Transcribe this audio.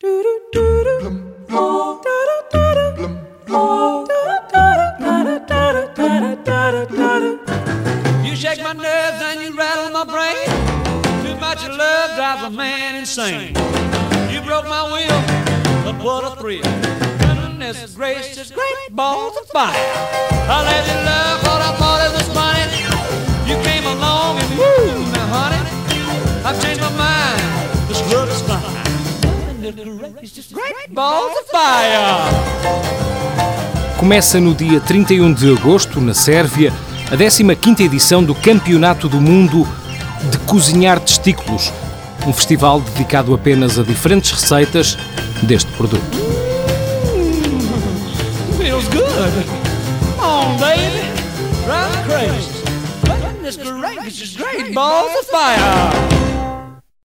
You shake my nerves and you rattle my brain. Too much love drives a man insane. You broke my will, but what a thrill. Goodness gracious, great balls of fire. I let you love what I thought it was funny. You came along and woo, now honey, I've changed my mind. This love is fine. Great balls of fire. Começa no dia 31 de agosto, na Sérvia, a 15ª edição do Campeonato do Mundo de Cozinhar Testículos, um festival dedicado apenas a diferentes receitas deste produto. Feels good. On, baby. Me crazy. Goodness gracious, great balls of fire.